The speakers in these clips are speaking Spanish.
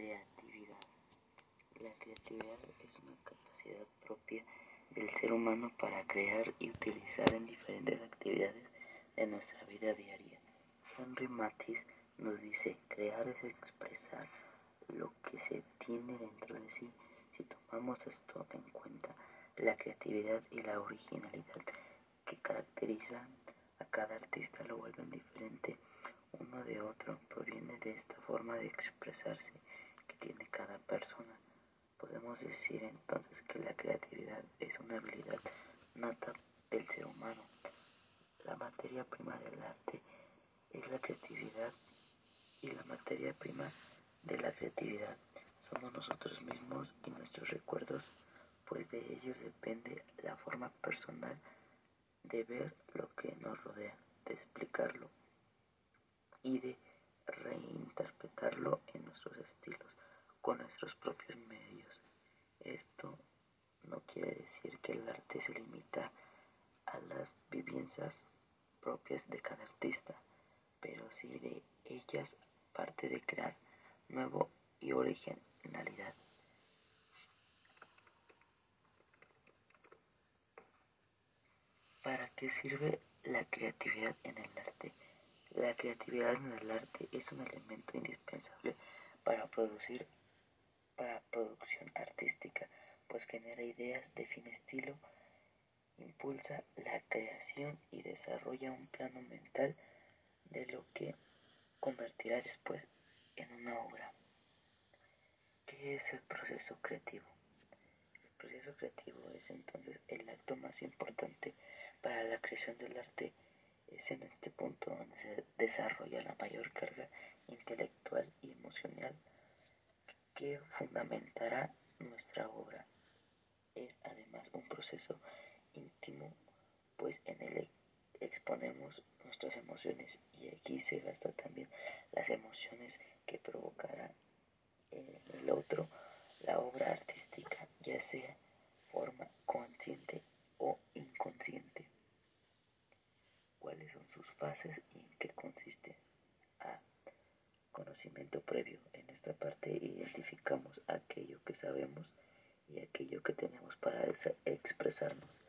Creatividad. La creatividad es una capacidad propia del ser humano para crear y utilizar en diferentes actividades de nuestra vida diaria. Henry Matisse nos dice, crear es expresar lo que se tiene dentro de sí. Si tomamos esto en cuenta, la creatividad y la originalidad que caracterizan a cada artista lo vuelven diferente uno de otro proviene de esta forma de expresarse que tiene cada persona. Podemos decir entonces que la creatividad es una habilidad nata del ser humano. La materia prima del arte es la creatividad y la materia prima de la creatividad somos nosotros mismos y nuestros recuerdos, pues de ellos depende la forma personal de ver lo que nos rodea, de explicarlo y de reinterpretarlo en nuestros estilos con nuestros propios medios. Esto no quiere decir que el arte se limita a las vivencias propias de cada artista, pero sí de ellas parte de crear nuevo y originalidad. ¿Para qué sirve la creatividad en el arte? La creatividad en el arte es un elemento indispensable para producir para producción artística, pues genera ideas, define estilo, impulsa la creación y desarrolla un plano mental de lo que convertirá después en una obra. ¿Qué es el proceso creativo? El proceso creativo es entonces el acto más importante para la creación del arte es en este punto desarrolla la mayor carga intelectual y emocional que fundamentará nuestra obra. Es además un proceso íntimo, pues en él exponemos nuestras emociones y aquí se gasta también las emociones que provocará en el otro la obra artística, ya sea forma consciente o inconsciente son sus fases y en qué consiste. A. Conocimiento previo. En esta parte identificamos aquello que sabemos y aquello que tenemos para expresarnos,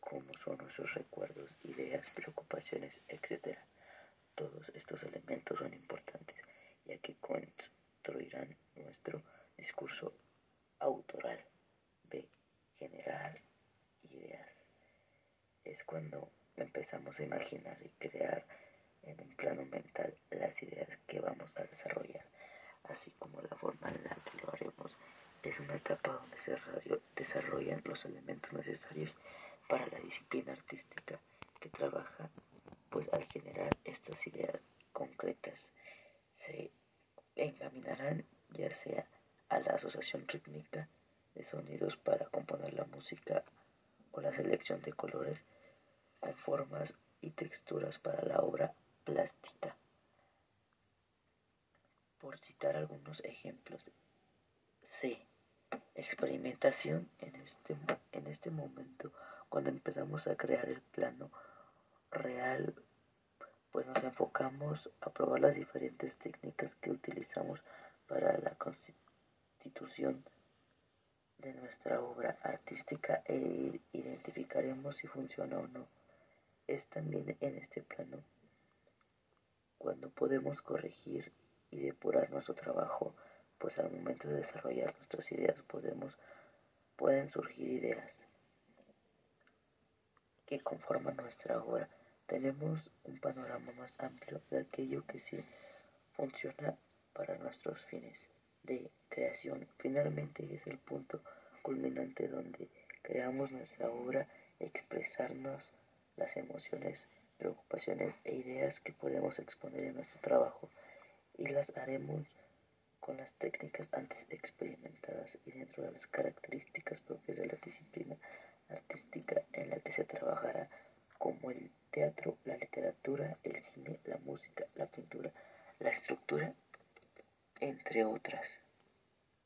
como son nuestros recuerdos, ideas, preocupaciones, etc. Todos estos elementos son importantes ya que construirán nuestro discurso autoral. B. Generar ideas. Es cuando empezamos a imaginar y crear en un plano mental las ideas que vamos a desarrollar, así como la forma en la que lo haremos. Es una etapa donde se desarrollan los elementos necesarios para la disciplina artística que trabaja, pues al generar estas ideas concretas se encaminarán ya sea a la asociación rítmica de sonidos para componer la música o la selección de colores con formas y texturas para la obra plástica. Por citar algunos ejemplos. C. Experimentación en este, en este momento, cuando empezamos a crear el plano real, pues nos enfocamos a probar las diferentes técnicas que utilizamos para la constitución de nuestra obra artística e identificaremos si funciona o no es también en este plano cuando podemos corregir y depurar nuestro trabajo, pues al momento de desarrollar nuestras ideas podemos, pueden surgir ideas que conforman nuestra obra. Tenemos un panorama más amplio de aquello que sí funciona para nuestros fines de creación. Finalmente es el punto culminante donde creamos nuestra obra, expresarnos las emociones, preocupaciones e ideas que podemos exponer en nuestro trabajo y las haremos con las técnicas antes experimentadas y dentro de las características propias de la disciplina artística en la que se trabajará como el teatro, la literatura, el cine, la música, la pintura, la estructura, entre otras.